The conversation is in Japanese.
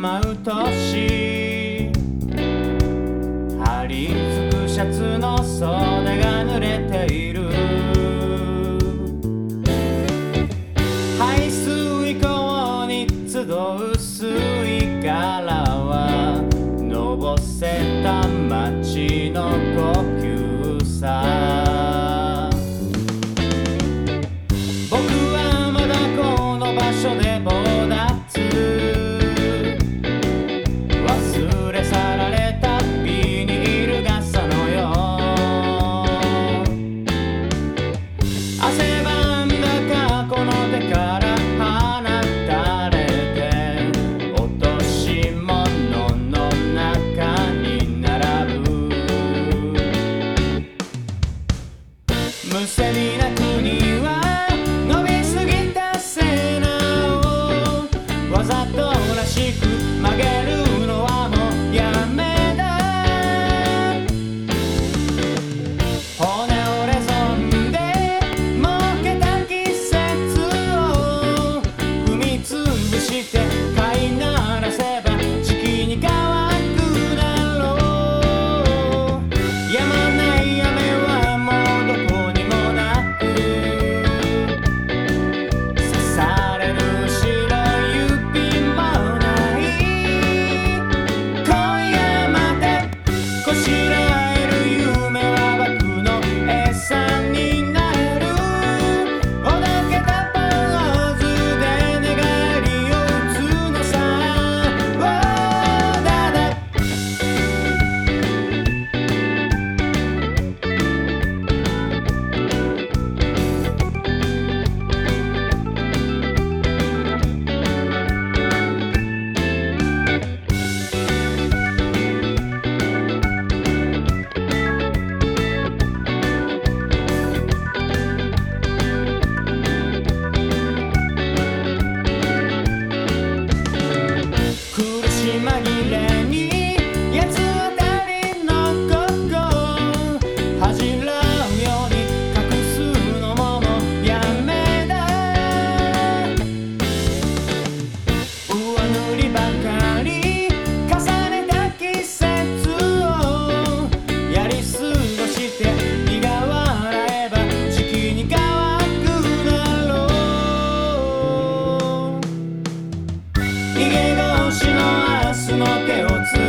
まう年せに泣くは伸びすぎた背中をわざとらしく曲げるのはもうやめだ。骨をレそンで儲けた季節を踏みつぶしての手をつ